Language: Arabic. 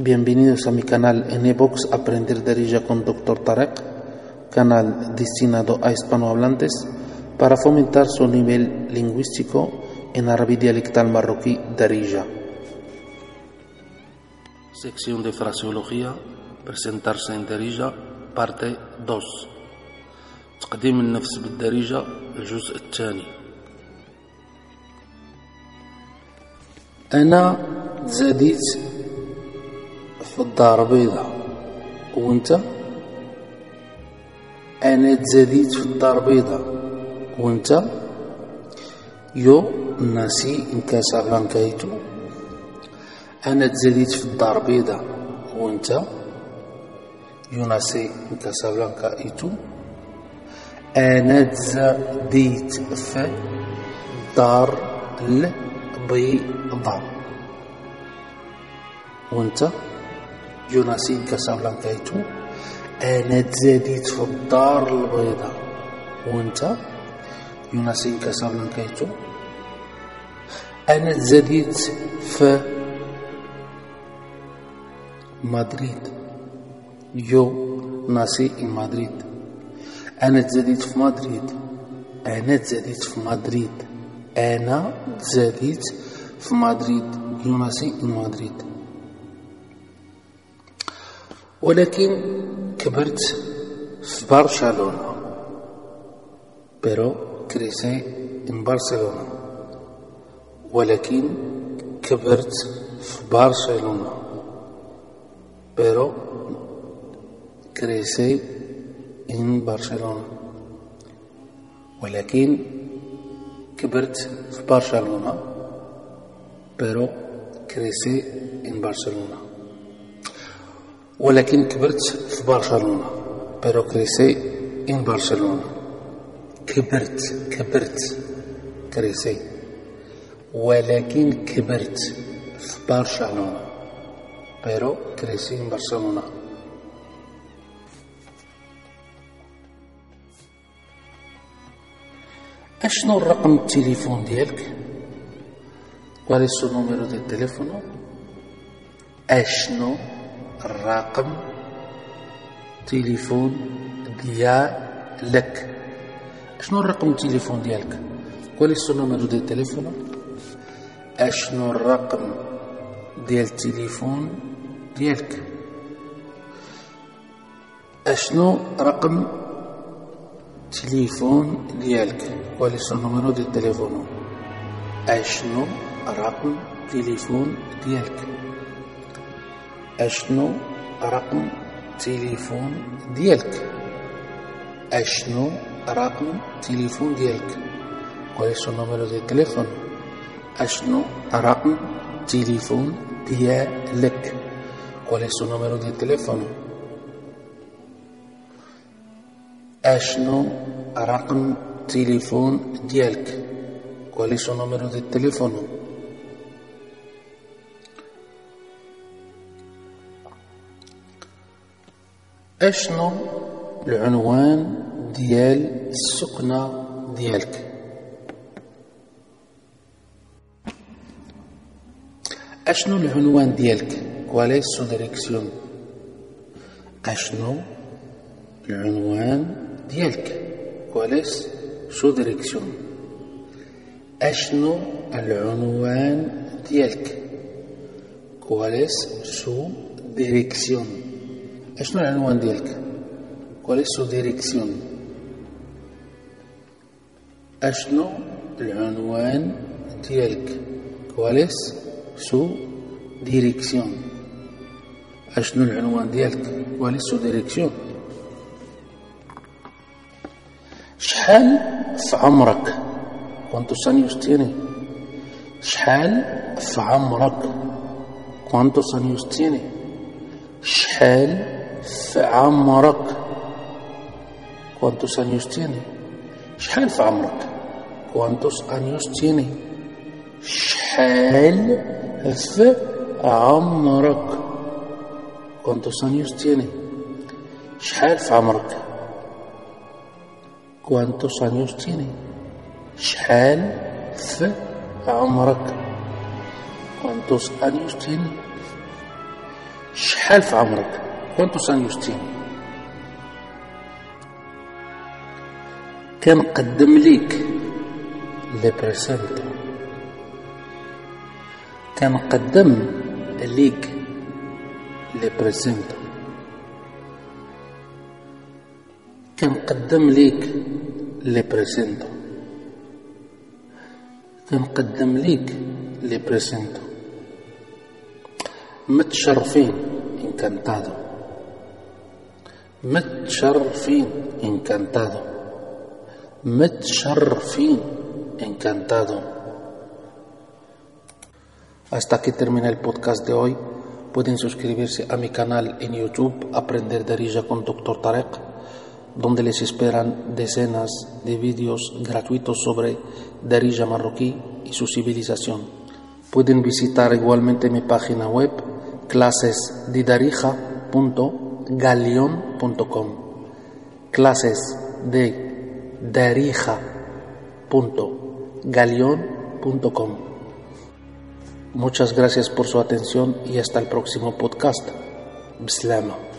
Bienvenidos a mi canal en Evox Aprender Darija con Dr. Tarek, canal destinado a hispanohablantes para fomentar su nivel lingüístico en árabe dialectal marroquí Darija. Sección de fraseología, presentarse en Darija, parte 2. تقديم النفس بالدارجة الجزء الثاني أنا زاديت في الدار بيضاء وانت؟ أنا تزاديت في الدار بيضاء وانت؟ yo nací en Casablanca y tú أنا تزاديت في الدار بيضاء وانت؟ yo nací en Casablanca y tú أنا تزاديت في الدار البيضاء وانت؟ يوناسين كاسابلانكايتو أنا تزاديت في الدار البيضاء وانت يوناسين كاسابلانكايتو أنا تزاديت في مدريد yo nací en Madrid أنا تزاديت في مدريد أنا تزاديت في مدريد أنا تزاديت في مدريد يوناسي مدريد ولكن كبرت في برشلونة pero crecí en Barcelona ولكن كبرت في برشلونة pero crecí en Barcelona ولكن كبرت في برشلونة pero crecí en Barcelona ولكن كبرت في برشلونة. بيرو كريسي إن برشلونة. كبرت كبرت كريسي. ولكن كبرت في برشلونة. pero crecí en Barcelona. أشنو رقم التليفون ديالك؟ cuál es su número de teléfono؟ أشنو الرقم تليفون ديالك شنو الرقم التليفون ديالك؟ cuál es su número de teléfono؟ أشنو الرقم ديال التليفون ديالك؟ أشنو رقم تليفون ديالك؟ cuál es su número de teléfono؟ أشنو رقم تليفون ديالك؟ أشنو رقم تليفون ديالك أشنو رقم تليفون ديالك ¿Cuál es su número de? أشنو رقم تليفون ديالك ¿Cuál es su número de? أشنو رقم تليفون ديالك ¿Cuál es su número de? أشنو العنوان ديال السكنة ديالك؟ أشنو العنوان ديالك؟ كوال es su dirección أشنو العنوان ديالك؟ كوال es su dirección أشنو العنوان ديالك؟ cuál es su شنو العنوان ديالك؟ cuál es su dirección. اشنو العنوان ديالك؟ cuál es su dirección. اشنو العنوان ديالك؟ cuál es su dirección. شحال في عمرك؟ cuántos años tiene شحال في عمرك؟ cuántos años tiene شحال في عمرك؟ cuántos años tiene شحال في عمرك؟ cuántos años tiene شحال في عمرك؟ cuántos años tiene شحال في عمرك؟ cuántos años tiene شحال في عمرك؟ cuántos años tiene شحال في عمرك؟ cuántos años tiene كنقدم ليك le presento كنقدم ليك le presento كنقدم ليك لي بريسنتو كنقدم ليك لي بريسنتو متشرفين انكانتادو متشرفين انكانتادو Metcharfin, encantado. Metcharfin, encantado. Hasta aquí termina el podcast de hoy. Pueden suscribirse a mi canal en YouTube, Aprender Darija con Dr. Tarek, donde les esperan decenas de vídeos gratuitos sobre Darija marroquí y su civilización. Pueden visitar igualmente mi página web, clasesdidarija.com clasesdidarija.galion.com clases de darija.galion.com Muchas gracias por su atención y hasta el próximo podcast. Bislama.